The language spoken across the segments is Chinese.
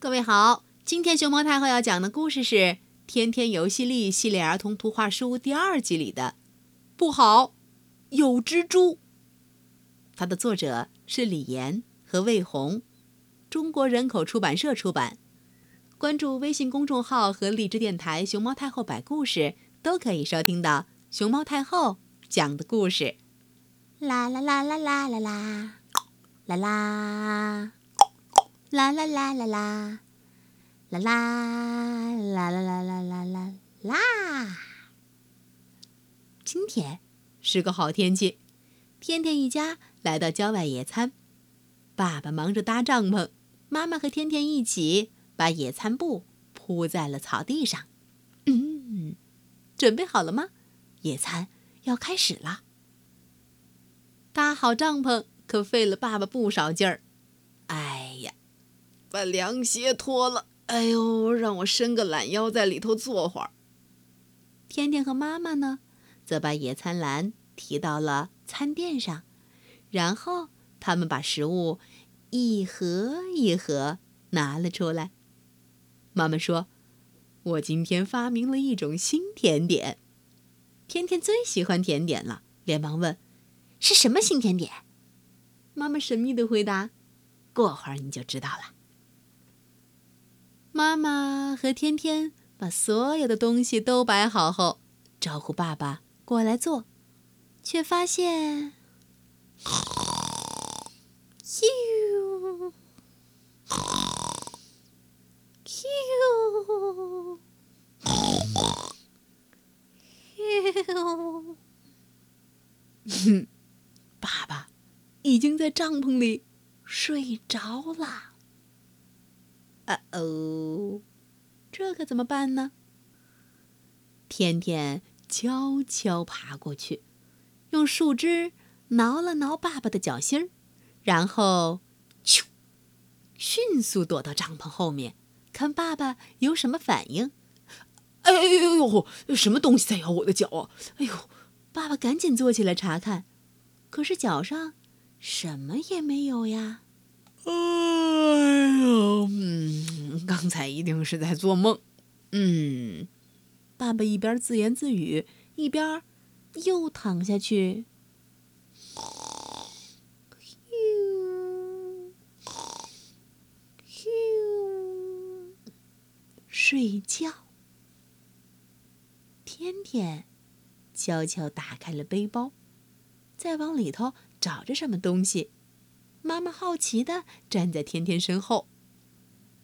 各位好，今天熊猫太后要讲的故事是《天天游戏力》系列儿童图画书第二集里的“不好，有蜘蛛”。它的作者是李岩和魏红，中国人口出版社出版。关注微信公众号和荔枝电台“熊猫太后摆故事”，都可以收听到熊猫太后讲的故事。啦啦啦啦啦啦啦，啦啦。啦啦啦啦啦，啦啦啦啦啦啦啦啦啦！今天是个好天气，天天一家来到郊外野餐。爸爸忙着搭帐篷，妈妈和天天一起把野餐布铺在了草地上。嗯，准备好了吗？野餐要开始了。搭好帐篷可费了爸爸不少劲儿。把凉鞋脱了，哎呦，让我伸个懒腰在里头坐会儿。天天和妈妈呢，则把野餐篮提到了餐垫上，然后他们把食物一盒一盒拿了出来。妈妈说：“我今天发明了一种新甜点。”天天最喜欢甜点了，连忙问：“是什么新甜点？”妈妈神秘的回答：“过会儿你就知道了。”妈妈和天天把所有的东西都摆好后，招呼爸爸过来坐，却发现，咻，咻，咻，爸爸已经在帐篷里睡着了。啊哦，这可怎么办呢？天天悄悄爬过去，用树枝挠了挠爸爸的脚心儿，然后咻，迅速躲到帐篷后面，看爸爸有什么反应。哎呦呦呦！什么东西在咬我的脚啊？哎呦！爸爸赶紧坐起来查看，可是脚上什么也没有呀。哎呦，嗯，刚才一定是在做梦。嗯，爸爸一边自言自语，一边又躺下去，睡觉。天天悄悄打开了背包，在往里头找着什么东西。妈妈好奇的站在天天身后，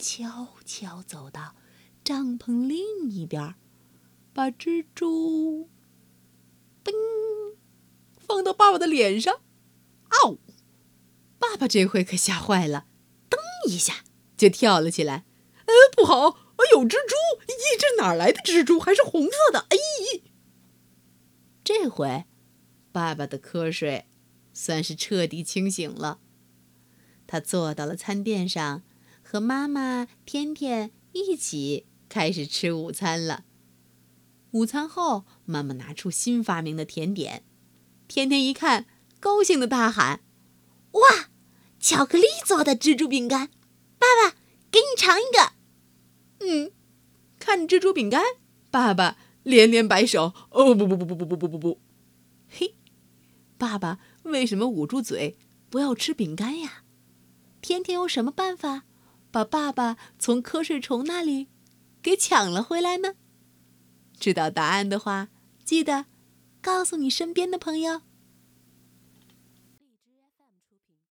悄悄走到帐篷另一边，把蜘蛛嘣放到爸爸的脸上。嗷！爸爸这回可吓坏了，噔一下就跳了起来。呃，不好，有蜘蛛！咦，这哪来的蜘蛛？还是红色的？哎，这回。爸爸的瞌睡算是彻底清醒了。他坐到了餐垫上，和妈妈天天一起开始吃午餐了。午餐后，妈妈拿出新发明的甜点，天天一看，高兴的大喊：“哇，巧克力做的蜘蛛饼干！爸爸，给你尝一个。”嗯，看蜘蛛饼干，爸爸连连摆手：“哦，不不不不不不不不不，嘿。”爸爸为什么捂住嘴不要吃饼干呀？天天用什么办法把爸爸从瞌睡虫那里给抢了回来呢？知道答案的话，记得告诉你身边的朋友。